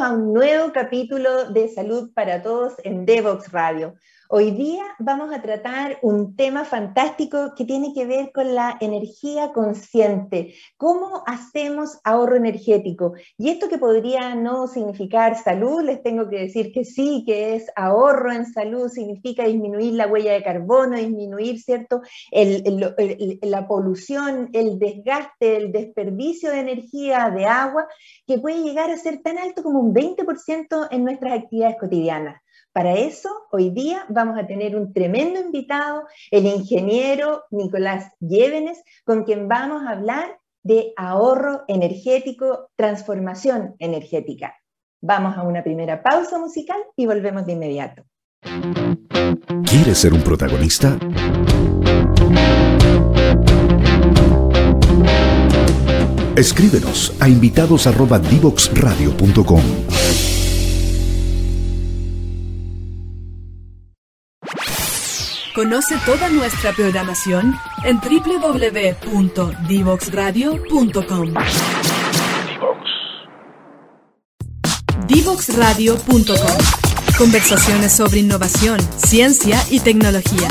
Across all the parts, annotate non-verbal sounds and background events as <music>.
a un nuevo capítulo de Salud para Todos en Devox Radio. Hoy día vamos a tratar un tema fantástico que tiene que ver con la energía consciente, cómo hacemos ahorro energético. Y esto que podría no significar salud, les tengo que decir que sí, que es ahorro en salud, significa disminuir la huella de carbono, disminuir, ¿cierto?, la polución, el desgaste, el desperdicio de energía, de agua, que puede llegar a ser tan alto como un 20% en nuestras actividades cotidianas. Para eso, hoy día vamos a tener un tremendo invitado, el ingeniero Nicolás Llévenes, con quien vamos a hablar de ahorro energético, transformación energética. Vamos a una primera pausa musical y volvemos de inmediato. ¿Quieres ser un protagonista? Escríbenos a invitados@divoxradio.com. Conoce toda nuestra programación en www.divoxradio.com. Divoxradio.com. Conversaciones sobre innovación, ciencia y tecnología.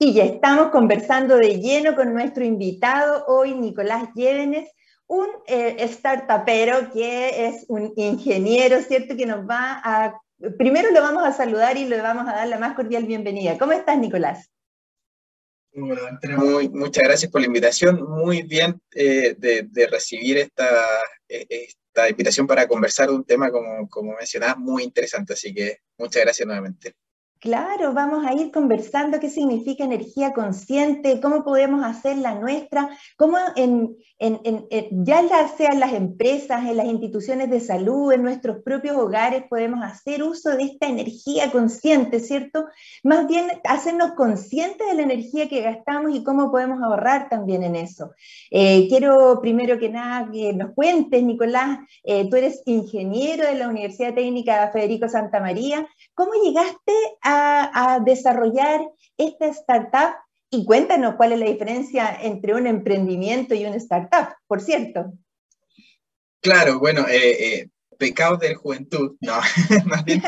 Y ya estamos conversando de lleno con nuestro invitado hoy, Nicolás Llévenes, un eh, startupero que es un ingeniero, ¿cierto? Que nos va a primero lo vamos a saludar y le vamos a dar la más cordial bienvenida. ¿Cómo estás, Nicolás? Bueno, muy, muchas gracias por la invitación. Muy bien eh, de, recibir esta, eh, esta invitación para conversar de un tema, como, como mencionabas, muy interesante. Así que muchas gracias nuevamente. Claro, vamos a ir conversando qué significa energía consciente, cómo podemos hacer la nuestra, cómo en, ya sean las empresas, en las instituciones de salud, en nuestros propios hogares, podemos hacer uso de esta energía consciente, ¿cierto? Más bien hacernos conscientes de la energía que gastamos y cómo podemos ahorrar también en eso. Eh, quiero primero que nada que nos cuentes, Nicolás, eh, tú eres ingeniero de la Universidad Técnica Federico Santa María, ¿cómo llegaste a, desarrollar esta startup y cuéntanos cuál es la diferencia entre un emprendimiento y una startup, por cierto. Claro, bueno, eh, eh, pecados de la juventud, no, <laughs> más bien.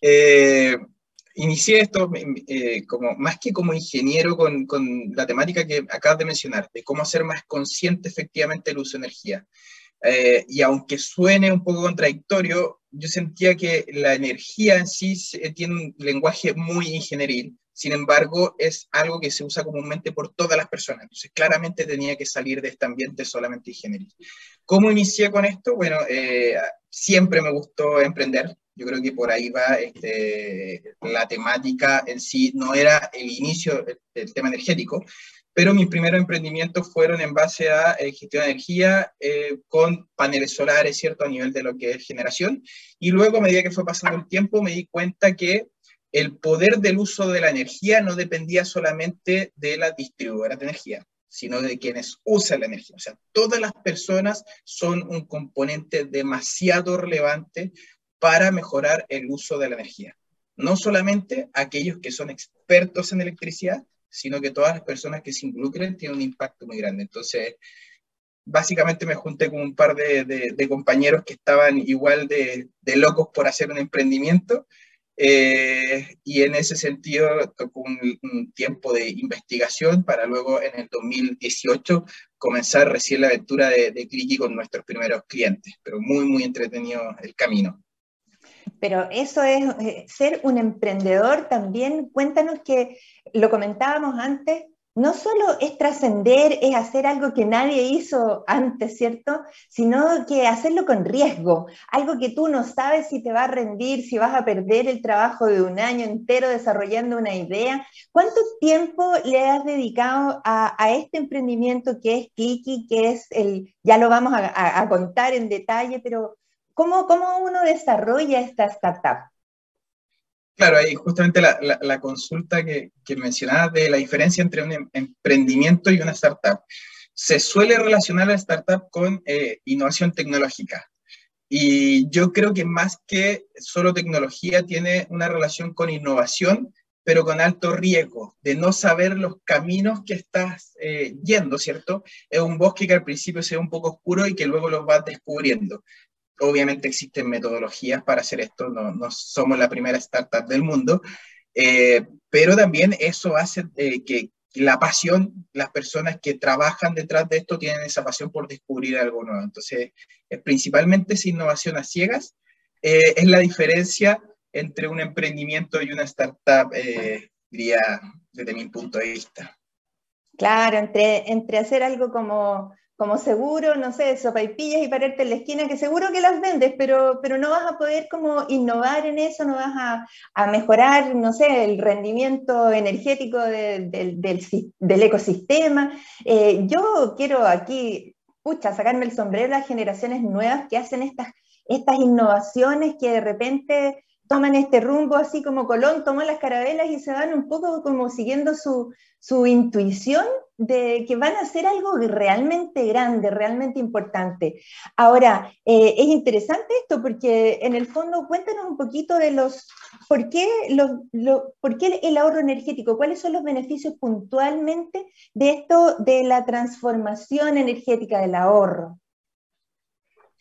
Eh, inicié esto como, más que como ingeniero con, la temática que acabas de mencionar, de cómo hacer más consciente efectivamente el uso de energía. y aunque suene un poco contradictorio, yo sentía que la energía en sí tiene un lenguaje muy ingenieril, sin embargo, es algo que se usa comúnmente por todas las personas. Entonces, claramente tenía que salir de este ambiente solamente ingenieril. ¿Cómo inicié con esto? Bueno, eh, siempre me gustó emprender. Yo creo que por ahí va este, la temática en sí. No era el inicio del tema energético, pero mis primeros emprendimientos fueron en base a eh, gestión de energía eh, con paneles solares, ¿cierto? A nivel de lo que es generación. Y luego, a medida que fue pasando el tiempo, me di cuenta que el poder del uso de la energía no dependía solamente de la distribuidora de energía, sino de quienes usan la energía. O sea, todas las personas son un componente demasiado relevante para mejorar el uso de la energía. No solamente aquellos que son expertos en electricidad, sino que todas las personas que se involucren tienen un impacto muy grande. Entonces, básicamente me junté con un par de, compañeros que estaban igual de, locos por hacer un emprendimiento. Eh, y en ese sentido tocó un, tiempo de investigación para luego en el 2018 comenzar recién la aventura de, de Clicky con nuestros primeros clientes, pero muy, muy entretenido el camino. Pero eso es eh, ser un emprendedor también. Cuéntanos que lo comentábamos antes, no solo es trascender, es hacer algo que nadie hizo antes, ¿cierto? Sino que hacerlo con riesgo, algo que tú no sabes si te va a rendir, si vas a perder el trabajo de un año entero desarrollando una idea. ¿Cuánto tiempo le has dedicado a, este emprendimiento que es Kiki, que es el, ya lo vamos a contar en detalle, pero ¿Cómo, cómo uno desarrolla esta startup? Claro, ahí justamente la, consulta que, que mencionabas de la diferencia entre un em, emprendimiento y una startup. Se suele relacionar la startup con eh, innovación tecnológica. Y yo creo que más que solo tecnología tiene una relación con innovación pero con alto riesgo, de no saber los caminos que estás eh, yendo, ¿cierto? Es un bosque que al principio se un poco oscuro y que luego lo vas descubriendo. Obviamente existen metodologías para hacer esto, no, no somos la primera startup del mundo, eh, pero también eso hace eh, que la pasión, las personas que trabajan detrás de esto tienen esa pasión por descubrir algo nuevo. Entonces, principalmente esa innovación a ciegas es la diferencia entre un emprendimiento y una startup, eh, diría, desde mi punto de vista. Claro, entre, entre hacer algo como, como seguro, no sé, pillas y pararte en la esquina, que seguro que las vendes, pero, pero no vas a poder como innovar en eso, no vas a, a mejorar, no sé, el rendimiento energético del, del, ecosistema. Eh, yo quiero aquí, pucha, sacarme el sombrero a las generaciones nuevas que hacen estas, estas innovaciones que de repente toman este rumbo así como Colón tomó las carabelas y se van un poco como siguiendo su, su intuición de que van a hacer algo realmente grande, realmente importante. Ahora, eh, es interesante esto porque en el fondo cuéntanos un poquito de los, ¿por qué, los, ¿por qué el ahorro energético? ¿Cuáles son los beneficios puntualmente de esto de la transformación energética del ahorro?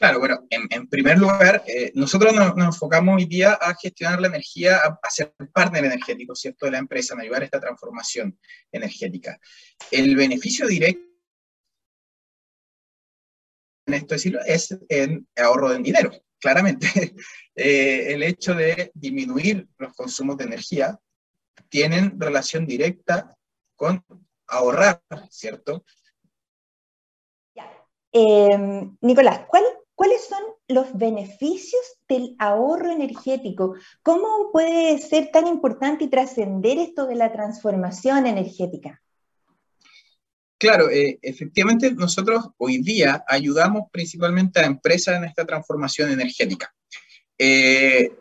Claro, bueno, en, primer lugar, eh, nosotros nos, enfocamos hoy día a gestionar la energía, a, ser partner energético, ¿cierto?, de la empresa, en ayudar a esta transformación energética. El beneficio directo en esto decirlo, es en ahorro de dinero, claramente. <laughs> Eh, el hecho de disminuir los consumos de energía tienen relación directa con ahorrar, ¿cierto? Eh, Nicolás, ¿cuál ¿Cuáles son los beneficios del ahorro energético? ¿Cómo puede ser tan importante y trascender esto de la transformación energética? Claro, eh, efectivamente nosotros hoy día ayudamos principalmente a empresas en esta transformación energética. Eh,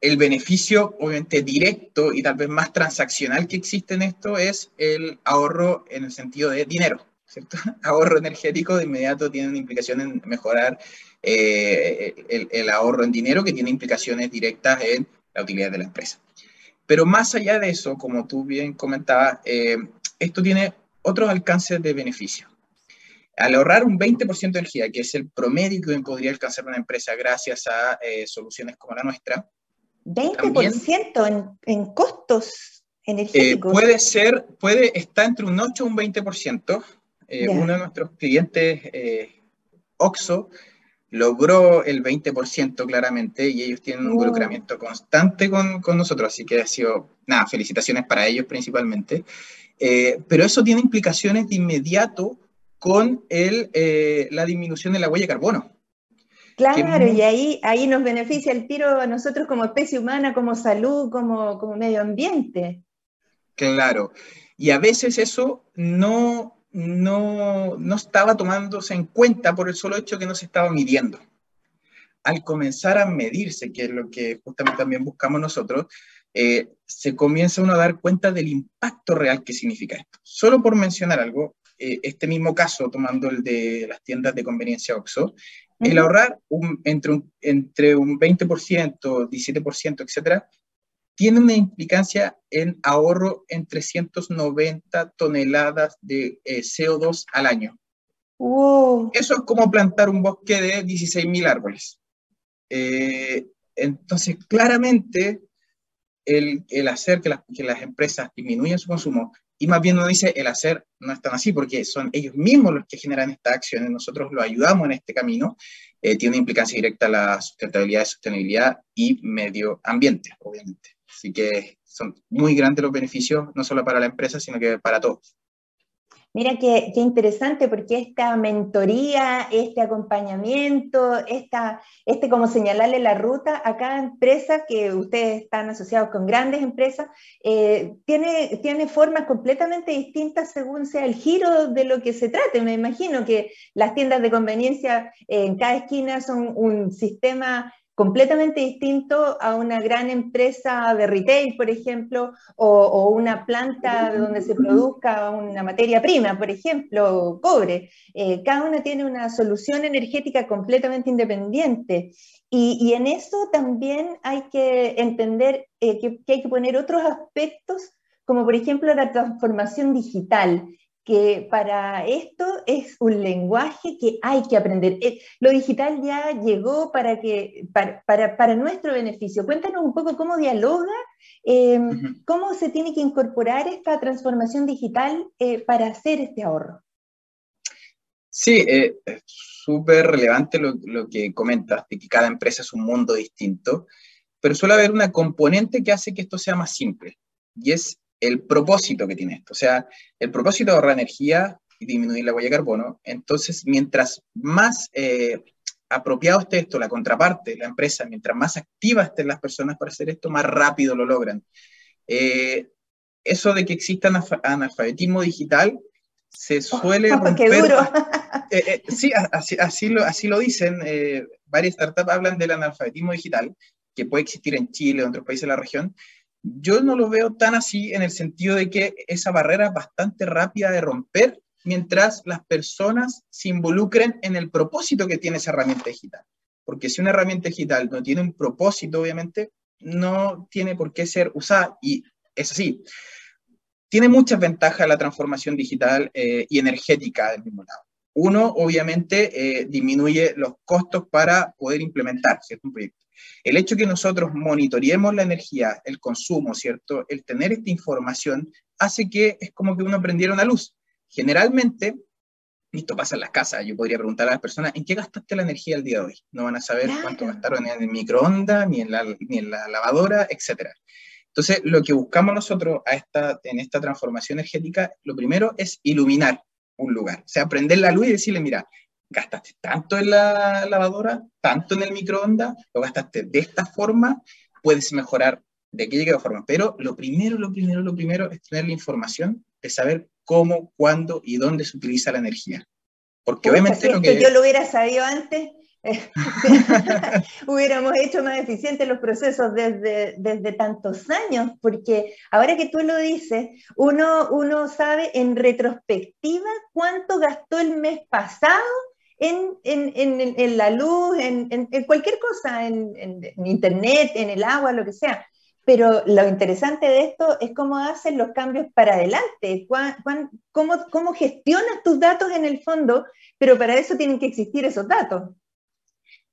el beneficio, obviamente, directo y tal vez más transaccional que existe en esto es el ahorro en el sentido de dinero, ¿cierto? <laughs> Ahorro energético de inmediato tiene una implicación en mejorar eh, el, ahorro en dinero que tiene implicaciones directas en la utilidad de la empresa. Pero más allá de eso, como tú bien comentabas, eh, esto tiene otros alcances de beneficio. Al ahorrar un 20% de energía, que es el promedio que podría alcanzar una empresa gracias a eh, soluciones como la nuestra. 20% en, en, costos energéticos. puede ser, puede estar entre un 8 y un 20%. Uno de nuestros clientes, OXO, logró el 20% claramente y ellos tienen un involucramiento constante con, con, nosotros, así que ha sido, nada, felicitaciones para ellos principalmente. Eh, pero eso tiene implicaciones de inmediato con el, eh, la disminución de la huella de carbono. Claro, y ahí, ahí nos beneficia el tiro a nosotros como especie humana, como salud, como, como medio ambiente. Claro, y a veces eso no, no, no estaba tomándose en cuenta por el solo hecho que no se estaba midiendo. Al comenzar a medirse, que es lo que justamente también buscamos nosotros, eh, se comienza uno a dar cuenta del impacto real que significa esto. Solo por mencionar algo, eh, este mismo caso, tomando el de las tiendas de conveniencia OXO, el ahorrar entre, un, entre un 20%, 17%, etcétera, tiene una implicancia en ahorro en 390 toneladas de eh, CO2 al año. Eso es como plantar un bosque de 16.000 árboles. Eh, entonces, claramente, el, el hacer que, que, las empresas disminuyan su consumo, y más bien uno dice, el hacer no es tan así, porque son ellos mismos los que generan estas acciones, nosotros lo ayudamos en este camino, eh, tiene implicancia directa a la sustentabilidad, sostenibilidad y medio ambiente, obviamente. Así que son muy grandes los beneficios, no solo para la empresa, sino que para todos. Mira qué, qué, interesante porque esta mentoría, este acompañamiento, esta, este como señalarle la ruta a cada empresa que ustedes están asociados con grandes empresas, eh, tiene, tiene formas completamente distintas según sea el giro de lo que se trate. Me imagino que las tiendas de conveniencia en cada esquina son un sistema completamente distinto a una gran empresa de retail, por ejemplo, o, una planta donde se produzca una materia prima, por ejemplo, cobre. Eh, cada una tiene una solución energética completamente independiente. Y, en eso también hay que entender eh, que, que hay que poner otros aspectos, como por ejemplo la transformación digital que para esto es un lenguaje que hay que aprender. Eh, lo digital ya llegó para, que, para, para, nuestro beneficio. Cuéntanos un poco cómo dialoga, em, cómo se tiene que incorporar esta transformación digital eh, para hacer este ahorro. Sí, eh, es súper relevante lo, lo, que comentas, de que cada empresa es un mundo distinto, pero suele haber una componente que hace que esto sea más simple, y es el propósito que tiene esto. O sea, el propósito de ahorrar energía y disminuir la huella de carbono. Entonces, mientras más eh, apropiado esté esto, la contraparte, la empresa, mientras más activas estén las personas para hacer esto, más rápido lo logran. Eh, eso de que exista analfabetismo digital se suele oh, <laughs> ¡Qué duro! <laughs> Eh, sí, así, así, lo, así lo dicen. varias startups hablan del analfabetismo digital, que puede existir en Chile o en otros países de la región, yo no lo veo tan así en el sentido de que esa barrera es bastante rápida de romper mientras las personas se involucren en el propósito que tiene esa herramienta digital. Porque si una herramienta digital no tiene un propósito, obviamente, no tiene por qué ser usada. Y es así. Tiene muchas ventajas la transformación digital eh, y energética del mismo lado. Uno, obviamente, eh, disminuye los costos para poder implementar ¿cierto? un proyecto. El hecho que nosotros monitoreemos la energía, el consumo, ¿cierto? El tener esta información hace que es como que uno prendiera una luz. Generalmente, esto pasa en las casas, yo podría preguntar a las personas, ¿en qué gastaste la energía el día de hoy? No van a saber cuánto gastaron en el microondas, ni en la, ni en la lavadora, etc. Entonces, lo que buscamos nosotros a esta, en esta transformación energética, lo primero es iluminar un lugar, o sea, prender la luz y decirle, mira, gastaste tanto en la lavadora, tanto en el microondas, lo gastaste de esta forma, puedes mejorar de aquella forma. Pero lo primero, lo primero, lo primero es tener la información de saber cómo, cuándo y dónde se utiliza la energía. Porque obviamente lo que... yo lo hubiera sabido antes, eh, <laughs> hubiéramos hecho más eficientes los procesos desde, desde tantos años, porque ahora que tú lo dices, uno, uno sabe en retrospectiva cuánto gastó el mes pasado en, en, en, la luz, en, cualquier cosa, en, internet, en el agua, lo que sea. Pero lo interesante de esto es cómo hacen los cambios para adelante, cómo, cómo gestionas tus datos en el fondo, pero para eso tienen que existir esos datos.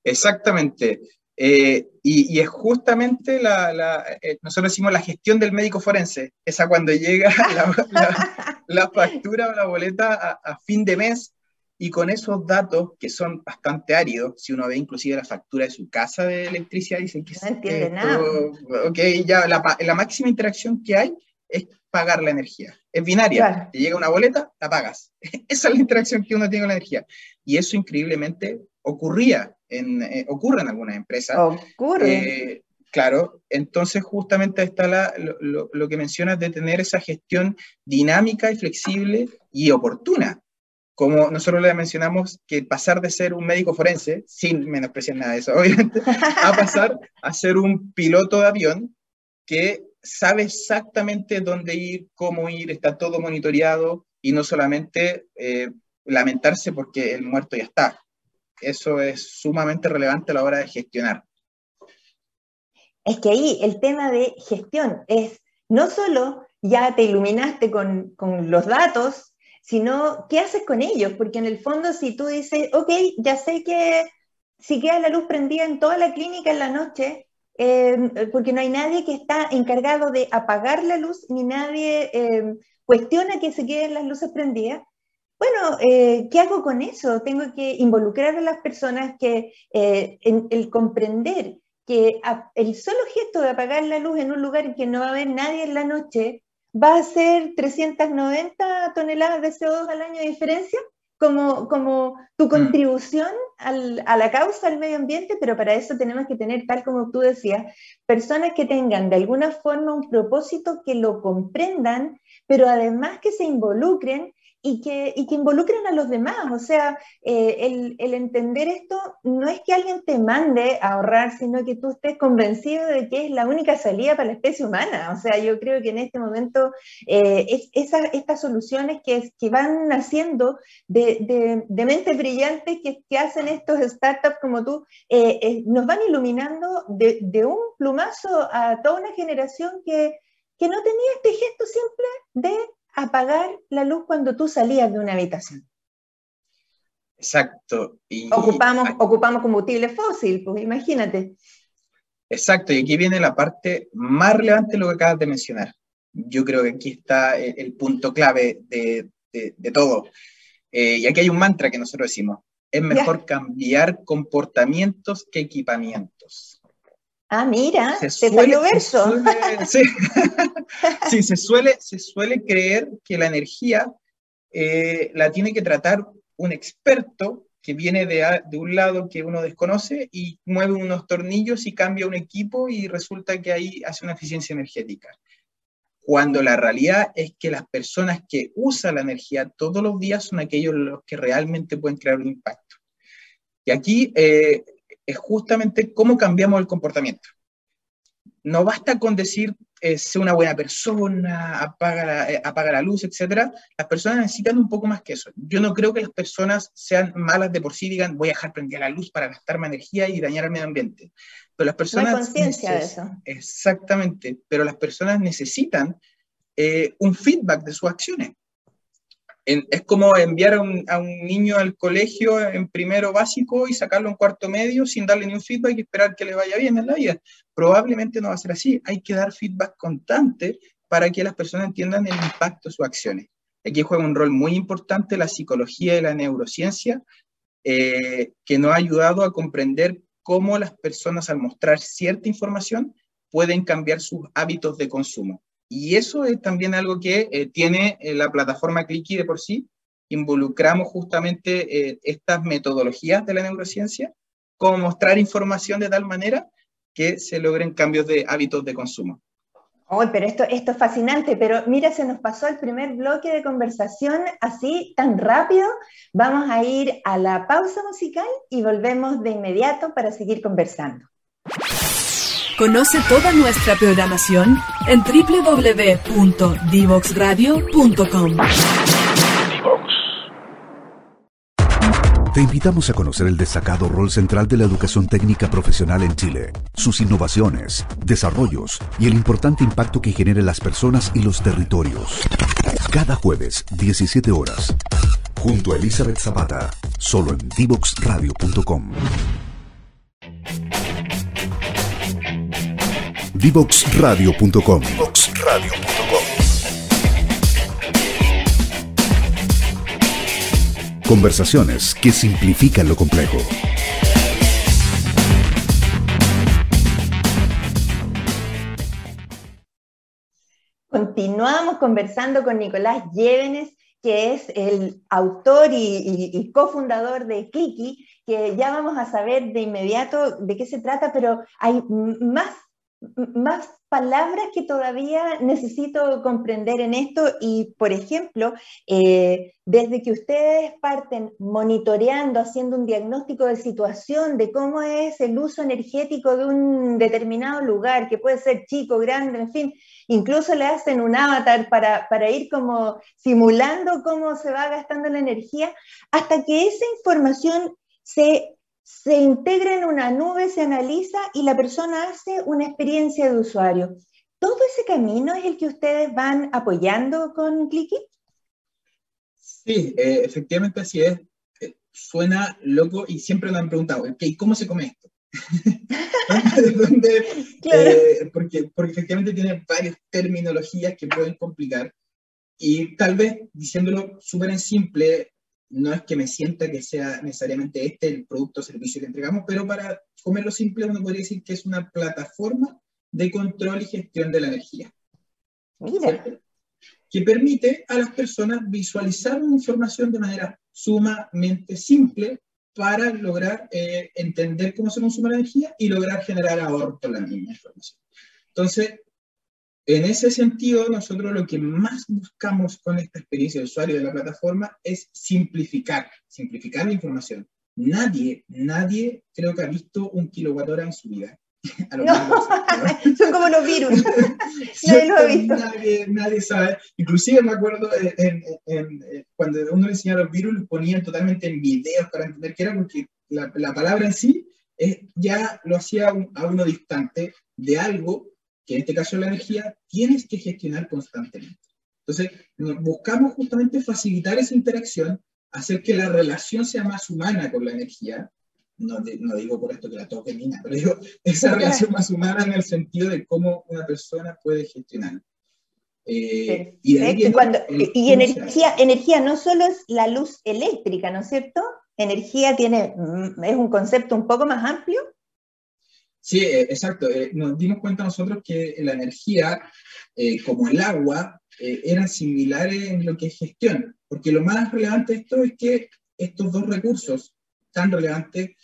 Exactamente. Eh, y, es justamente la, la eh, nosotros decimos la gestión del médico forense, esa cuando llega <laughs> la, la, factura o la boleta a, a, fin de mes y con esos datos, que son bastante áridos, si uno ve inclusive la factura de su casa de electricidad, dicen que no entiende nada. Ok, ya la, la, máxima interacción que hay es pagar la energía. Es binaria. Te llega una boleta, la pagas. <laughs> Esa es la interacción que uno tiene con la energía. Y eso increíblemente ocurría, en, eh, ocurre en algunas empresas. Ocurre. Eh, claro, entonces justamente está la, lo, lo que mencionas de tener esa gestión dinámica y flexible y oportuna como nosotros le mencionamos, que pasar de ser un médico forense, sin menospreciar nada de eso, <laughs> obviamente, a pasar a ser un piloto de avión que sabe exactamente dónde ir, cómo ir, está todo monitoreado y no solamente eh, lamentarse porque el muerto ya está. Eso es sumamente relevante a la hora de gestionar. Es que ahí el tema de gestión es no solo ya te iluminaste con, con los datos, sino qué haces con ellos, porque en el fondo si tú dices, ok, ya sé que si queda la luz prendida en toda la clínica en la noche, em, porque no hay nadie que está encargado de apagar la luz, ni nadie em, cuestiona que se queden las luces prendidas. Bueno, eh, ¿qué hago con eso? Tengo que involucrar a las personas que eh, en el comprender que el solo gesto de apagar la luz en un lugar en que no va a haber nadie en la noche va a ser 390 toneladas de CO2 al año de diferencia como, como tu mm. contribución al, a la causa del medio ambiente, pero para eso tenemos que tener, tal como tú decías, personas que tengan de alguna forma un propósito, que lo comprendan, pero además que se involucren y que, y que involucren a los demás. O sea, eh, el, el, entender esto no es que alguien te mande a ahorrar, sino que tú estés convencido de que es la única salida para la especie humana. O sea, yo creo que en este momento eh, es, estas soluciones que, que van naciendo de, de, de mentes brillantes que, que, hacen estos startups como tú, eh, eh nos van iluminando de, de, un plumazo a toda una generación que, que no tenía este gesto simple de apagar la luz cuando tú salías de una habitación. Exacto. Y ocupamos, ocupamos combustible fósil, pues imagínate. Exacto, y aquí viene la parte más relevante de lo que acabas de mencionar. Yo creo que aquí está el, punto clave de, de, de todo. Eh, y aquí hay un mantra que nosotros decimos, es mejor ya. cambiar comportamientos que equipamientos. Ah, mira, se, se suele, verso. Suele, sí. <laughs> sí, se suele, se suele creer que la energía eh, la tiene que tratar un experto que viene de, de, un lado que uno desconoce y mueve unos tornillos y cambia un equipo y resulta que ahí hace una eficiencia energética. Cuando la realidad es que las personas que usan la energía todos los días son aquellos los que realmente pueden crear un impacto. Y aquí eh, es justamente cómo cambiamos el comportamiento. No basta con decir, eh, sé una buena persona, apaga la, eh, apaga la luz, etc. Las personas necesitan un poco más que eso. Yo no creo que las personas sean malas de por sí, digan, voy a dejar prendida la luz para gastarme energía y dañar al medio ambiente. Pero las personas... No hay conciencia de eso. Exactamente, pero las personas necesitan eh, un feedback de sus acciones es como enviar a un, niño al colegio en primero básico y sacarlo en cuarto medio sin darle ni un feedback y esperar que le vaya bien en la vida. Probablemente no va a ser así. Hay que dar feedback constante para que las personas entiendan el impacto de sus acciones. Aquí juega un rol muy importante la psicología y la neurociencia, eh, que nos ha ayudado a comprender cómo las personas al mostrar cierta información pueden cambiar sus hábitos de consumo. Y eso es también algo que eh, tiene eh, la plataforma Clicky de por sí. Involucramos justamente eh, estas metodologías de la neurociencia, como mostrar información de tal manera que se logren cambios de hábitos de consumo. Oh, pero esto, esto es fascinante, pero mira, se nos pasó el primer bloque de conversación así, tan rápido. Vamos a ir a la pausa musical y volvemos de inmediato para seguir conversando. Conoce toda nuestra programación en www.divoxradio.com. Te invitamos a conocer el destacado rol central de la educación técnica profesional en Chile, sus innovaciones, desarrollos y el importante impacto que genera en las personas y los territorios. Cada jueves, 17 horas, junto a Elizabeth Zapata, solo en divoxradio.com. Divoxradio.com. Conversaciones que simplifican lo complejo. Continuamos conversando con Nicolás Llévenes, que es el autor y, cofundador de Clicky, que ya vamos a saber de inmediato de qué se trata, pero hay más más palabras que todavía necesito comprender en esto. Y, por ejemplo, eh, desde que ustedes parten monitoreando, haciendo un diagnóstico de situación de cómo es el uso energético de un determinado lugar, que puede ser chico, grande, en fin, incluso le hacen un avatar para, para ir como simulando cómo se va gastando la energía, hasta que esa información se se integra en una nube, se analiza y la persona hace una experiencia de usuario. ¿Todo ese camino es el que ustedes van apoyando con Clicky? Sí, eh, efectivamente así es. Eh, suena loco y siempre nos han preguntado, okay, ¿cómo se come esto? <laughs> ¿Dónde, <laughs> claro. eh, porque, porque efectivamente tiene varias terminologías que pueden complicar y tal vez diciéndolo súper en simple, no es que me sienta que sea necesariamente este el producto o servicio que entregamos, pero para comerlo simple uno podría decir que es una plataforma de control y gestión de la energía. Mira. Que permite a las personas visualizar una información de manera sumamente simple para lograr eh, entender cómo se consume la energía y lograr generar ahorro con la misma información. Entonces, En ese sentido, nosotros lo que más buscamos con esta experiencia de usuario de la plataforma es simplificar, simplificar la información. Nadie, nadie creo que ha visto un kilowatt hora en su vida. <laughs> No, <laughs> son como <laughs> los virus. nadie lo ha visto. Nadie, sabe. Inclusive me acuerdo cuando uno le enseñaba los virus, los ponían totalmente en videos para entender qué era, porque la, la palabra en sí eh, ya lo hacía a uno distante de algo que en este caso la energía tienes que gestionar constantemente. Entonces, buscamos justamente facilitar esa interacción, hacer que la relación sea más humana con la energía, no, no, digo por esto que la toque ni nada, pero digo esa relación más humana en el sentido de cómo una persona puede gestionar. Eh, y, y energía, energía no solo es la luz eléctrica, ¿no es cierto? Energía tiene, mm, es un concepto un poco más amplio. Sí, eh, exacto. Eh, nos dimos cuenta nosotros que la energía, como el agua, eran similares en lo que es gestión, porque lo más relevante de esto es que estos dos recursos tan relevante,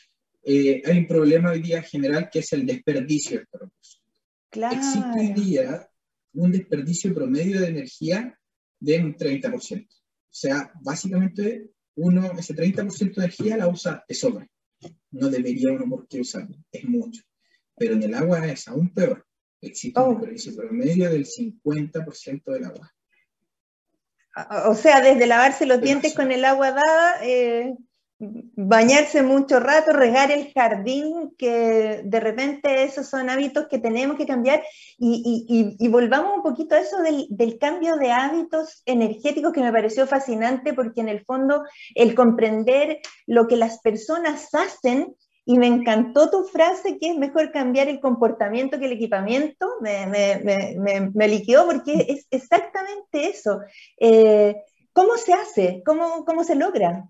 eh, hay un problema hoy día general que es el desperdicio de estos recursos. Claro. Existe hoy día un desperdicio promedio de energía de un 30%. O sea, básicamente uno, ese 30% de energía la usa de sobra. No debería uno por qué usarlo, es mucho. Pero en el agua es aún peor. Existe un oh. desperdicio promedio del 50% del agua. O sea, desde lavarse los dientes con el agua dada, eh, bañarse mucho rato, regar el jardín, que de repente esos son hábitos que tenemos que cambiar y, volvamos un poquito a eso del, cambio de hábitos energéticos que me pareció fascinante porque en el fondo el comprender lo que las personas hacen y me encantó tu frase que es mejor cambiar el comportamiento que el equipamiento, me, me, me, liquidó porque es exactamente eso. Eh, ¿Cómo se hace? ¿Cómo, ¿Cómo se logra?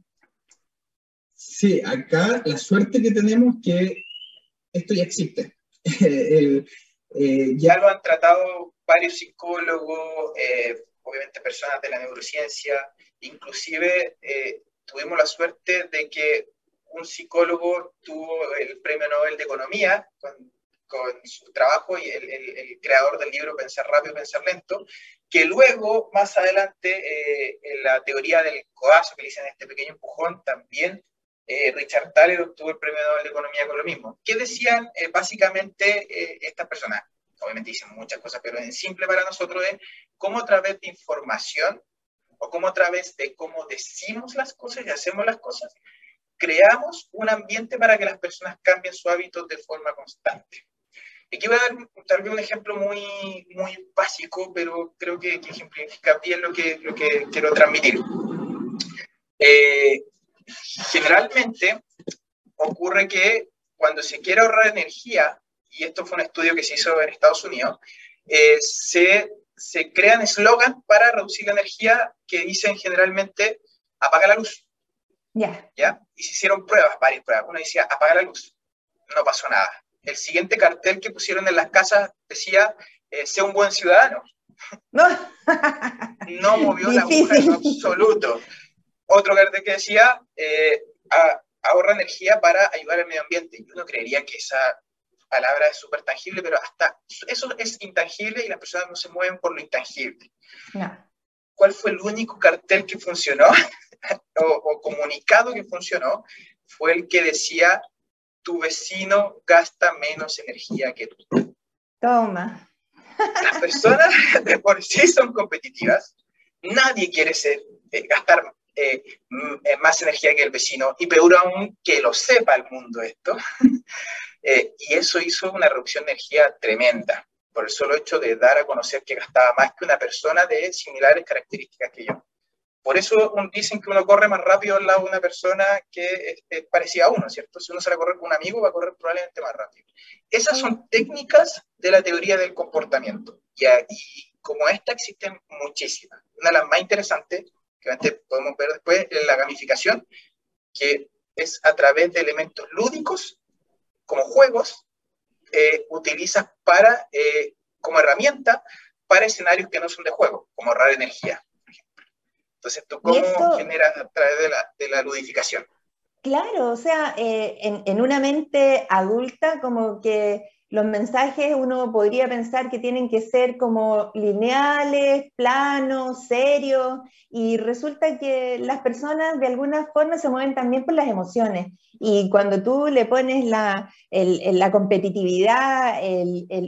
Sí, acá la suerte que tenemos que esto ya existe. <laughs> Eh, ya lo han tratado varios psicólogos, eh, obviamente personas de la neurociencia, inclusive eh, tuvimos la suerte de que un psicólogo tuvo el premio Nobel de Economía con, con su trabajo y el, el, creador del libro Pensar rápido, pensar lento, que luego, más adelante, en la teoría del codazo que le dicen este pequeño empujón, también eh, Richard Thaler obtuvo el premio Nobel de Economía con lo mismo. ¿Qué decían eh, básicamente eh, estas personas? Obviamente dicen muchas cosas, pero en simple para nosotros es cómo a través de información o cómo a través de cómo decimos las cosas y hacemos las cosas, creamos un ambiente para que las personas cambien su hábito de forma constante. Aquí voy a dar tal vez un ejemplo muy, muy básico, pero creo que, que ejemplifica bien lo que, lo que quiero transmitir. Eh, generalmente ocurre que cuando se quiere ahorrar energía, y esto fue un estudio que se hizo en Estados Unidos, eh, se, se crean eslogans para reducir la energía que dicen generalmente apaga la luz. Ya. ¿Ya? Y se hicieron pruebas, varias pruebas. Una decía apaga la luz. No pasó nada. El siguiente cartel que pusieron en las casas decía eh, sea un buen ciudadano. No, no movió la aguja en absoluto. Otro verde que decía, eh, ahorra energía para ayudar al medio ambiente. Yo no creería que esa palabra es súper tangible, pero hasta eso es intangible y las personas no se mueven por lo intangible. ¿Cuál fue el único cartel que funcionó <laughs> o, comunicado que funcionó? Fue el que decía, tu vecino gasta menos energía que tú. Toma. Las personas <laughs> de por sí son competitivas. Nadie quiere ser, eh, gastar eh, eh, más energía que el vecino y peor aún que lo sepa el mundo esto. <laughs> Eh, y eso hizo una reducción de energía tremenda por el solo hecho de dar a conocer que gastaba más que una persona de similares características que yo. Por eso dicen que uno corre más rápido al lado de una persona que es, parecida a uno, ¿cierto? Si uno sale a correr con un amigo, va a correr probablemente más rápido. Esas son técnicas de la teoría del comportamiento. Y, y como esta existen muchísimas. Una de las más interesantes que podemos ver después en la gamificación, que es a través de elementos lúdicos, como juegos, eh, utilizas para, eh, como herramienta para escenarios que no son de juego, como ahorrar energía, por ejemplo. Entonces, ¿tú cómo generas a través de la, de la ludificación? Claro, o sea, eh, en, en, una mente adulta como que los mensajes uno podría pensar que tienen que ser como lineales, planos, serios, y resulta que las personas de alguna forma se mueven también por las emociones. Y cuando tú le pones la, competitividad,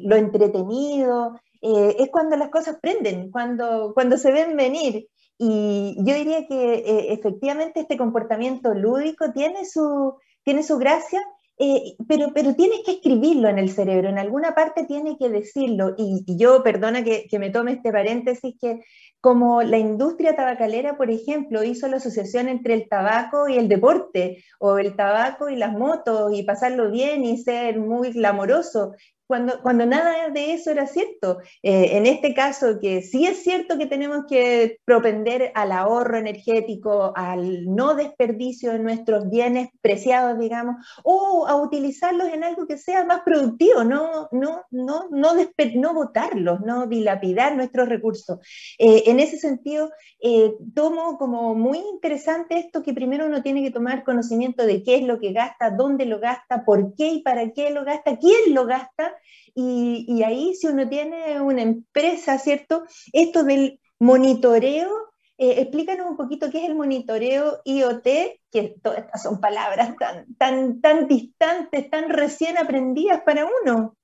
lo entretenido, eh, es cuando las cosas prenden, cuando, se ven venir. Y yo diría que eh, efectivamente este comportamiento lúdico tiene su gracia eh, pero, pero tienes que escribirlo en el cerebro, en alguna parte tiene que decirlo. Y, yo, perdona que, que, me tome este paréntesis, que como la industria tabacalera, por ejemplo, hizo la asociación entre el tabaco y el deporte, o el tabaco y las motos, y pasarlo bien y ser muy glamoroso, cuando, cuando nada de eso era cierto. Eh, en este caso, que sí es cierto que tenemos que propender al ahorro energético, al no desperdicio de nuestros bienes preciados, digamos, o a utilizarlos en algo que sea más productivo, no, no, no, no, no botarlos, no dilapidar nuestros recursos. Eh, en ese sentido, eh, tomo como muy interesante esto que primero uno tiene que tomar conocimiento de qué es lo que gasta, dónde lo gasta, por qué y para qué lo gasta, quién lo gasta, y, ahí si uno tiene una empresa, ¿cierto? Esto del monitoreo, eh, explícanos un poquito qué es el monitoreo IoT, que todas estas son palabras tan, tan, tan distantes, tan recién aprendidas para uno.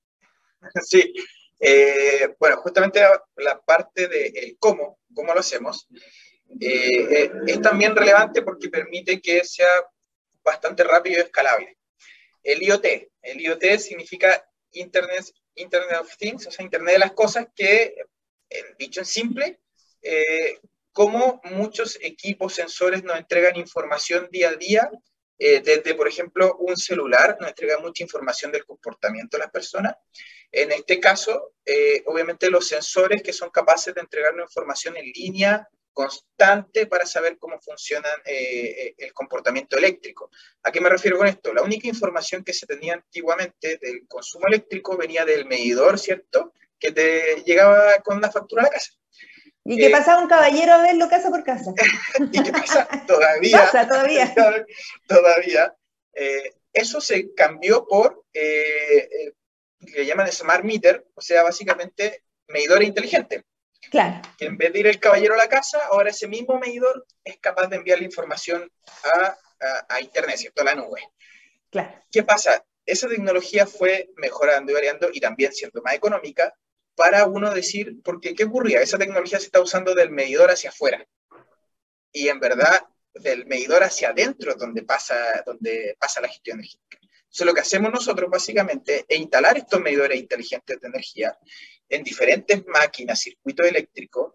Sí, eh, bueno, justamente la parte de cómo, cómo lo hacemos, eh, es también relevante porque permite que sea bastante rápido y escalable. El IoT, el IoT significa Internet, Internet of Things, o sea, Internet de las cosas, que, dicho en simple, eh, muchos equipos sensores nos entregan información día a día, eh, desde, por ejemplo, un celular nos entrega mucha información del comportamiento de las personas. En este caso, eh, obviamente los sensores que son capaces de entregarnos información en línea, constante para saber cómo funciona eh, eh, el comportamiento eléctrico. ¿A qué me refiero con esto? La única información que se tenía antiguamente del consumo eléctrico venía del medidor, ¿cierto? Que te llegaba con una factura a la casa. Y que eh, pasaba un caballero a verlo casa por casa. <laughs> y que pasa todavía. <laughs> pasa todavía. <laughs> todavía. eso se cambió por, le llaman smart meter, o sea, básicamente medidor inteligente. Claro. Que en vez de ir el caballero a la casa, ahora ese mismo medidor es capaz de enviar la información a, a, Internet, ¿cierto? A la nube. Claro. ¿Qué pasa? Esa tecnología fue mejorando y variando y también siendo más económica para uno decir, porque ¿qué ocurría? Esa tecnología se está usando del medidor hacia afuera. Y en verdad, del medidor hacia adentro donde pasa, donde pasa la gestión energética. Entonces, lo que hacemos nosotros básicamente es instalar estos medidores inteligentes de energía en diferentes máquinas, circuitos eléctricos,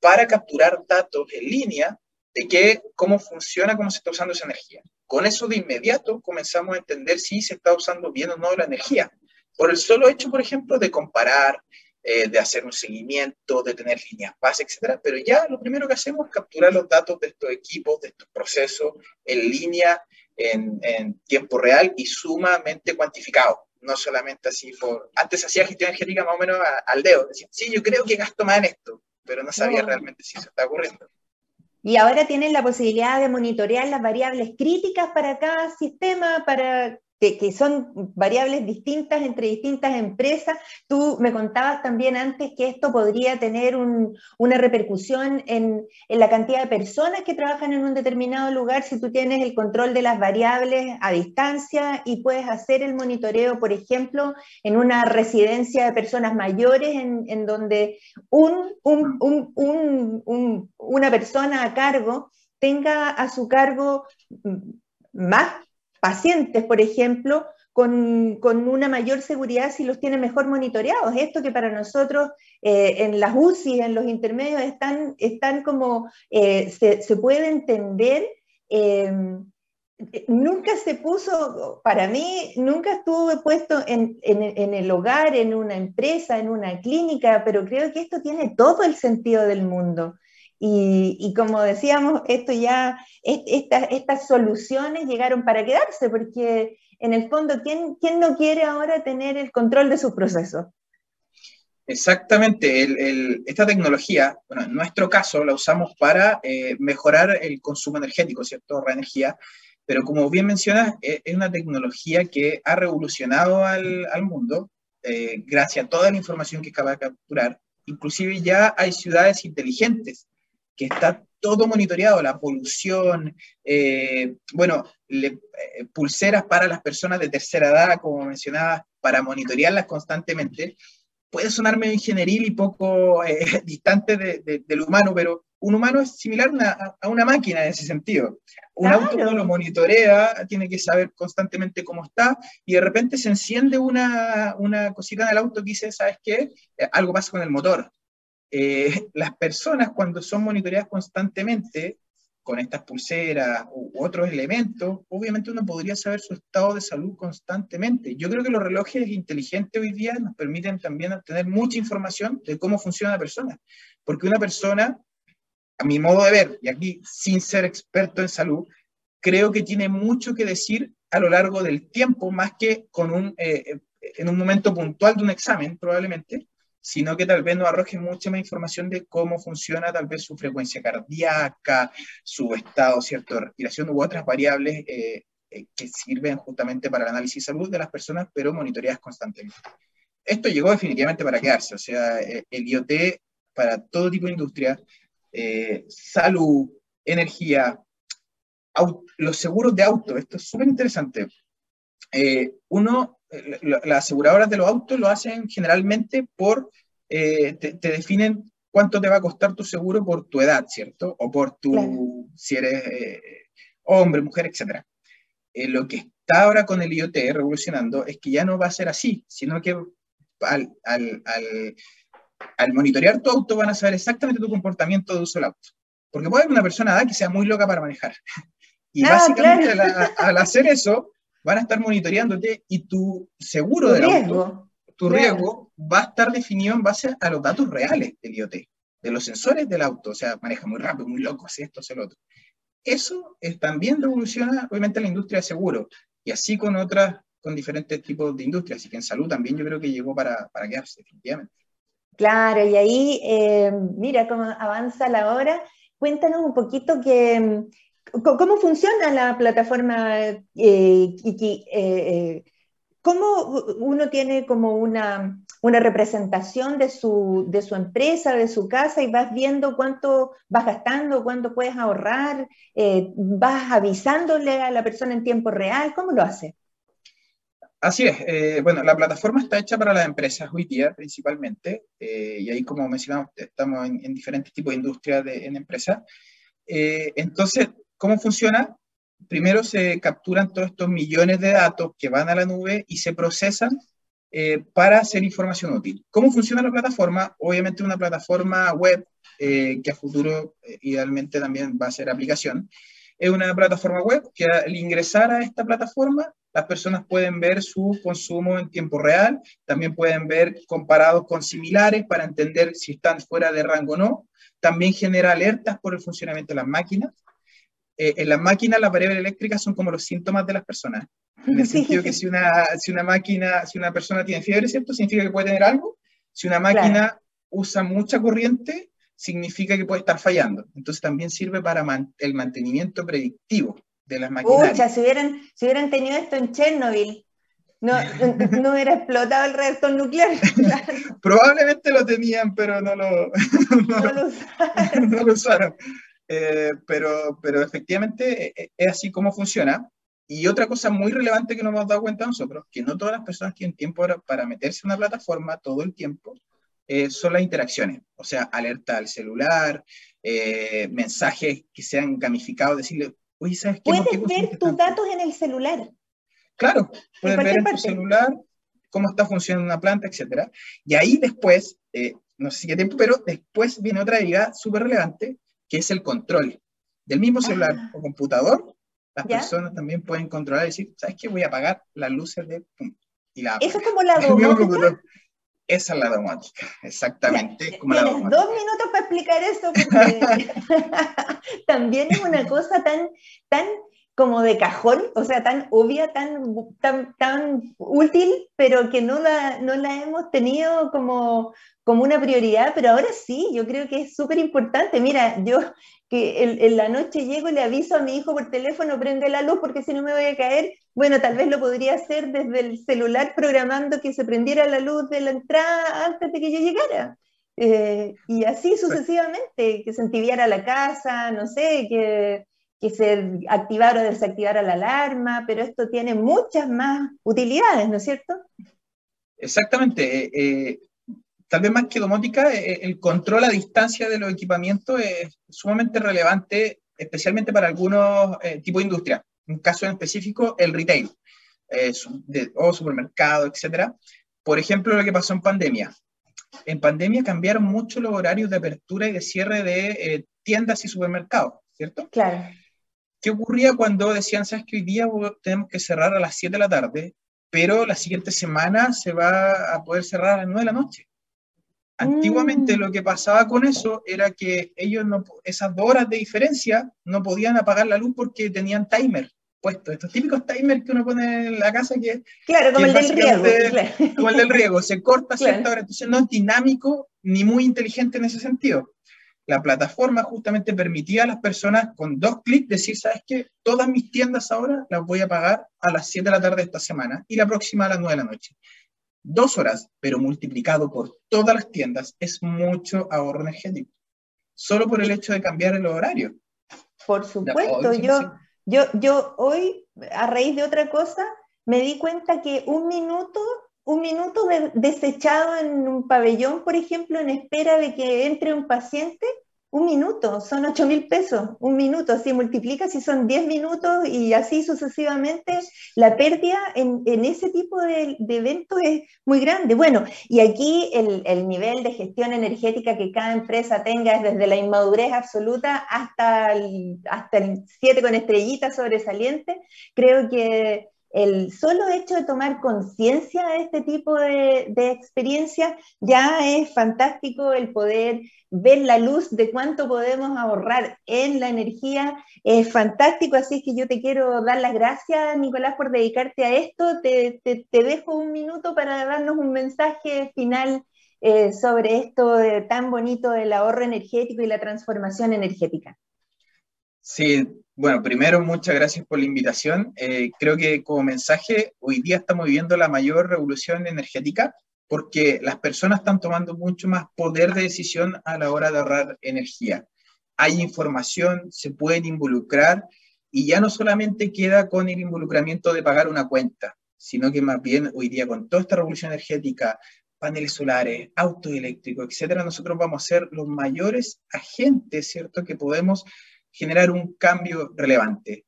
para capturar datos en línea de qué, cómo funciona, cómo se está usando esa energía. Con eso de inmediato comenzamos a entender si se está usando bien o no la energía. Por el solo hecho, por ejemplo, de comparar, eh, de hacer un seguimiento, de tener líneas base, etc. Pero ya lo primero que hacemos es capturar los datos de estos equipos, de estos procesos en línea, en, en tiempo real y sumamente cuantificado no solamente así por... Antes hacía gestión energética más o menos al dedo, decía, sí, yo creo que gasto más en esto, pero no sabía realmente si eso está ocurriendo. Y ahora tienen la posibilidad de monitorear las variables críticas para cada sistema, para que, son variables distintas entre distintas empresas. Tú me contabas también antes que esto podría tener una repercusión en, la cantidad de personas que trabajan en un determinado lugar si tú tienes el control de las variables a distancia y puedes hacer el monitoreo, por ejemplo, en una residencia de personas mayores en, donde un, un, un, una persona a cargo tenga a su cargo más pacientes, por ejemplo, con, una mayor seguridad si los tiene mejor monitoreados. Esto que para nosotros eh, en las UCI, en los intermedios, están, están como, eh, se, puede entender. Em, nunca se puso, para mí, nunca estuvo puesto en, el hogar, en una empresa, en una clínica, pero creo que esto tiene todo el sentido del mundo. Y, como decíamos, esto ya, estas soluciones llegaron para quedarse, porque en el fondo, ¿quién, ¿quién no quiere ahora tener el control de sus procesos? Exactamente, esta tecnología, bueno, en nuestro caso la usamos para eh, mejorar el consumo energético, ¿cierto? Ahorrar energía, pero como bien mencionas, es, una tecnología que ha revolucionado al, al mundo eh, gracias a toda la información que acaba de capturar. Inclusive ya hay ciudades inteligentes que está todo monitoreado, la polución, eh, bueno, eh, pulseras para las personas de tercera edad, como mencionaba, para monitorearlas constantemente. Puede sonar medio ingenieril y poco <laughs> distante del humano, pero un humano es similar a una máquina en ese sentido. Un auto lo monitorea, tiene que saber constantemente cómo está, y de repente se enciende una, una cosita en el auto que dice, ¿sabes qué? Eh, algo pasa con el motor. Eh, <laughs> las personas cuando son monitoreadas constantemente con estas pulseras u otros elementos, obviamente uno podría saber su estado de salud constantemente. Yo creo que los relojes inteligentes hoy día nos permiten también obtener mucha información de cómo funciona la persona, porque una persona a mi modo de ver, y aquí sin ser experto en salud, creo que tiene mucho que decir a lo largo del tiempo, más que con un, eh, eh, en un momento puntual de un examen, probablemente, sino que tal vez nos arroje mucha más información de cómo funciona tal vez su frecuencia cardíaca, su estado cierto, de respiración u otras variables eh, que sirven justamente para el análisis de salud de las personas, pero monitoreadas constantemente. Esto llegó definitivamente para quedarse, o sea, el IoT para todo tipo de industria eh, salud, energía, los seguros de auto, esto es súper interesante. Eh, uno, las aseguradoras de los autos lo hacen generalmente por, eh, te, definen cuánto te va a costar tu seguro por tu edad, ¿cierto? O por tu, si eres hombre, mujer, etc. lo que está ahora con el IoT revolucionando es que ya no va a ser así, sino que al, al, al al monitorear tu auto van a saber exactamente tu comportamiento de uso del auto. Porque puede haber una persona que sea muy loca para manejar. <laughs> Y ah, básicamente al, hacer eso, van a estar monitoreándote y tu seguro del auto, tu riesgo, va a estar definido en base a los datos reales del IoT, de los sensores del auto. O sea, maneja muy rápido, muy loco, hace esto, hace lo otro. Eso es, también revoluciona, obviamente, la industria de seguro. Y así con otras, con diferentes tipos de industrias. Así que en salud también yo creo que llegó para, para quedarse, definitivamente. Claro, y ahí, eh, mira cómo avanza la hora. Cuéntanos un poquito que, cómo funciona la plataforma eh, eh, ¿Cómo uno tiene como una, una representación de su, de su, empresa, de su casa, y vas viendo cuánto vas gastando, cuánto puedes ahorrar, vas avisándole a la persona en tiempo real? ¿Cómo lo hace? Así es. Eh, bueno, la plataforma está hecha para las empresas hoy día principalmente, eh, y ahí como mencionamos, estamos en, diferentes tipos de industrias de, en empresas. Eh, entonces, ¿cómo funciona? Primero se capturan todos estos millones de datos que van a la nube y se procesan para hacer información útil. ¿Cómo funciona la plataforma? Obviamente una plataforma web que a futuro idealmente también va a ser aplicación. Es una plataforma web que al ingresar a esta plataforma las personas pueden ver su consumo en tiempo real, también pueden ver comparados con similares para entender si están fuera de rango o no, también genera alertas por el funcionamiento de las máquinas. Eh, en las máquinas las variables eléctricas son como los síntomas de las personas, en el <laughs> sentido que si una, si una máquina, si una persona tiene fiebre, ¿cierto? Significa que puede tener algo. Si una máquina usa mucha corriente, significa que puede estar fallando. Entonces también sirve para el mantenimiento predictivo de las maquinarias. si hubieran, si hubieran tenido esto en Chernobyl, no, <laughs> no hubiera explotado el reactor nuclear. <laughs> Probablemente lo tenían, pero no lo, no, lo usaron. Eh, pero, pero efectivamente eh, es así como funciona. Y otra cosa muy relevante que nos hemos dado cuenta nosotros, que no todas las personas tienen tiempo para, meterse en una plataforma todo el tiempo, eh, son las interacciones. O sea, alerta al celular, mensajes que sean gamificados, decirle, Puedes ver tus datos en el celular. Claro, puedes ver en tu celular cómo está funcionando una planta, etc. Y ahí después, eh, no sé si qué tiempo, pero después viene otra idea súper relevante, que es el control. Del mismo celular ah. o computador, las personas también pueden controlar y decir, ¿sabes qué? Voy a apagar las luces de... Y la Eso es como la <laughs> domótica. Esa es la domótica, exactamente. Tienes dos minutos para explicar eso, porque <laughs> <laughs> también es una cosa tan, tan como de cajón, o sea, tan obvia, tan, tan, tan útil, pero que no la, no la hemos tenido como, como una prioridad, pero ahora sí, yo creo que es súper importante. Mira, yo que en, la noche llego y le aviso a mi hijo por teléfono, prende la luz porque si no me voy a caer, bueno, tal vez lo podría hacer desde el celular programando que se prendiera la luz de la entrada antes de que yo llegara. Eh, y así sucesivamente, que se entibiara la casa, no sé, que que se activara o desactivara la alarma, pero esto tiene muchas más utilidades, ¿no es cierto? Exactamente. Eh, eh, tal vez más que domótica, eh, el control a distancia de los equipamientos es sumamente relevante, especialmente para algunos tipos de industria. Un caso en específico, el retail, o supermercado, etc. Por ejemplo, lo que pasó en pandemia. En pandemia cambiaron mucho los horarios de apertura y de cierre de tiendas y supermercados, ¿cierto? Claro. ¿Qué ocurría cuando decían, sabes que hoy día tenemos que cerrar a las 7 de la tarde, pero la siguiente semana se va a poder cerrar a las 9 de la noche? Antiguamente mm. lo que pasaba con eso era que ellos, no, esas dos horas de diferencia, no podían apagar la luz porque tenían timer puesto. Estos típicos timers que uno pone en la casa que... Claro, como el del riego. Como el del riego, se corta cierta hora. Entonces no es dinámico ni muy inteligente en ese sentido la plataforma justamente permitía a las personas con dos clics decir, ¿sabes qué? Todas mis tiendas ahora las voy a pagar a las 7 de la tarde de esta semana y la próxima a las 9 de la noche. Dos horas, pero multiplicado por todas las tiendas, es mucho ahorro energético. Solo por el hecho de cambiar el horario. Por supuesto, yo, yo, yo hoy, a raíz de otra cosa, me di cuenta que un minuto un minuto desechado en un pabellón, por ejemplo, en espera de que entre un paciente, un minuto, son 8 mil pesos, un minuto, así multiplica si son 10 minutos y así sucesivamente, la pérdida en, ese tipo de, eventos es muy grande. Bueno, y aquí el, nivel de gestión energética que cada empresa tenga es desde la inmadurez absoluta hasta el, hasta el 7 con estrellitas sobresaliente, creo que el solo hecho de tomar conciencia de este tipo de, de experiencias ya es fantástico el poder ver la luz de cuánto podemos ahorrar en la energía es fantástico, así que yo te quiero dar las gracias, Nicolás, por dedicarte a esto. Te, dejo un minuto para darnos un mensaje final eh, sobre esto tan bonito del ahorro energético y la transformación energética. Sí, bueno, primero muchas gracias por la invitación. Eh, creo que como mensaje, hoy día estamos viviendo la mayor revolución energética porque las personas están tomando mucho más poder de decisión a la hora de ahorrar energía. Hay información, se pueden involucrar y ya no solamente queda con el involucramiento de pagar una cuenta, sino que más bien hoy día con toda esta revolución energética, paneles solares, autos eléctricos, etcétera, nosotros vamos a ser los mayores agentes, ¿cierto?, que podemos generar un cambio relevante.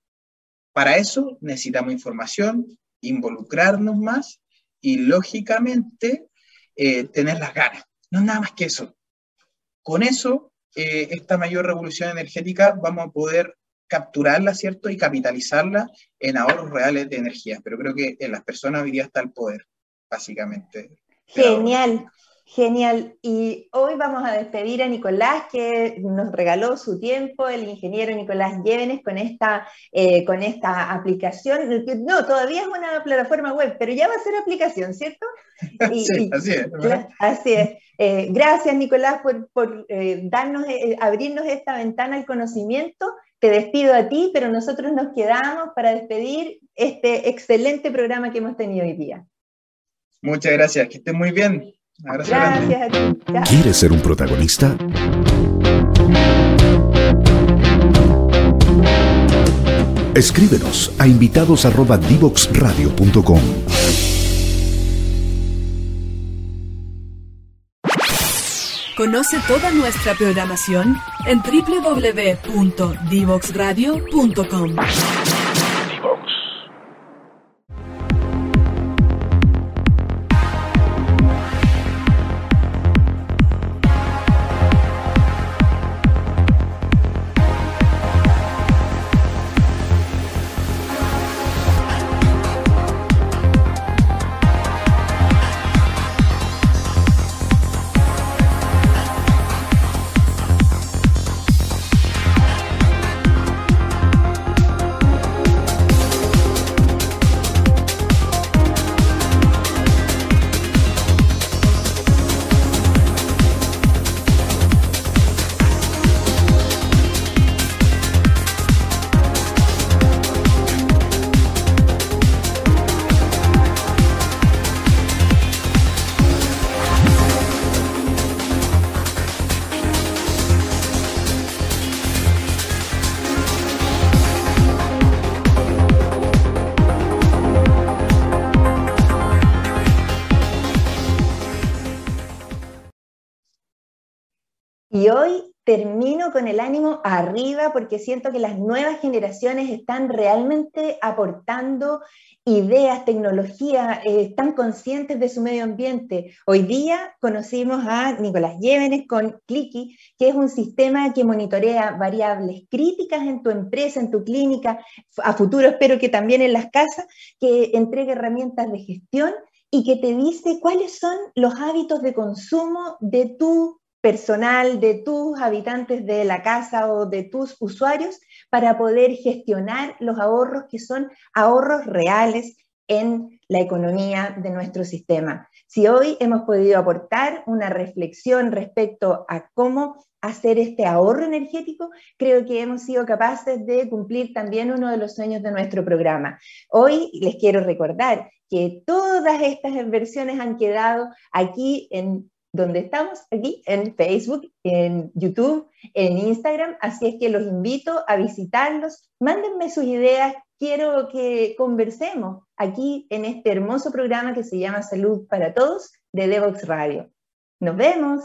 Para eso necesitamos información, involucrarnos más y lógicamente eh, tener las ganas. No es nada más que eso. Con eso, eh, esta mayor revolución energética vamos a poder capturarla, ¿cierto? Y capitalizarla en ahorros reales de energía. Pero creo que en las personas hoy día está el poder, básicamente. Genial. Genial. Y hoy vamos a despedir a Nicolás, que nos regaló su tiempo, el ingeniero Nicolás Llévenes, con esta, eh, con esta aplicación. No, todavía es una plataforma web, pero ya va a ser aplicación, ¿cierto? <laughs> sí, así es. Así es. Eh, gracias, Nicolás, por, eh, darnos, abrirnos esta ventana al conocimiento. Te despido a ti, pero nosotros nos quedamos para despedir este excelente programa que hemos tenido hoy día. Muchas gracias, que estén muy bien. Gracias a ti. ¿Quieres ser un protagonista? Escríbenos a invitados@divoxradio.com. Conoce toda nuestra programación en www.divoxradio.com. el ánimo arriba porque siento que las nuevas generaciones están realmente aportando ideas, tecnología, eh, están conscientes de su medio ambiente. Hoy día conocimos a Nicolás Llévenes con Clicky, que es un sistema que monitorea variables críticas en tu empresa, en tu clínica, a futuro espero que también en las casas, que entregue herramientas de gestión y que te dice cuáles son los hábitos de consumo de tu personal, de tus habitantes de la casa o de tus usuarios para poder gestionar los ahorros que son ahorros reales en la economía de nuestro sistema. Si hoy hemos podido aportar una reflexión respecto a cómo hacer este ahorro energético, creo que hemos sido capaces de cumplir también uno de los sueños de nuestro programa. Hoy les quiero recordar que todas estas versiones han quedado aquí en donde estamos, aquí en Facebook, en YouTube, en Instagram, así es que los invito a visitarlos, mándenme sus ideas, quiero que conversemos aquí en este hermoso programa que se llama Salud para Todos de Devox Radio. Nos vemos.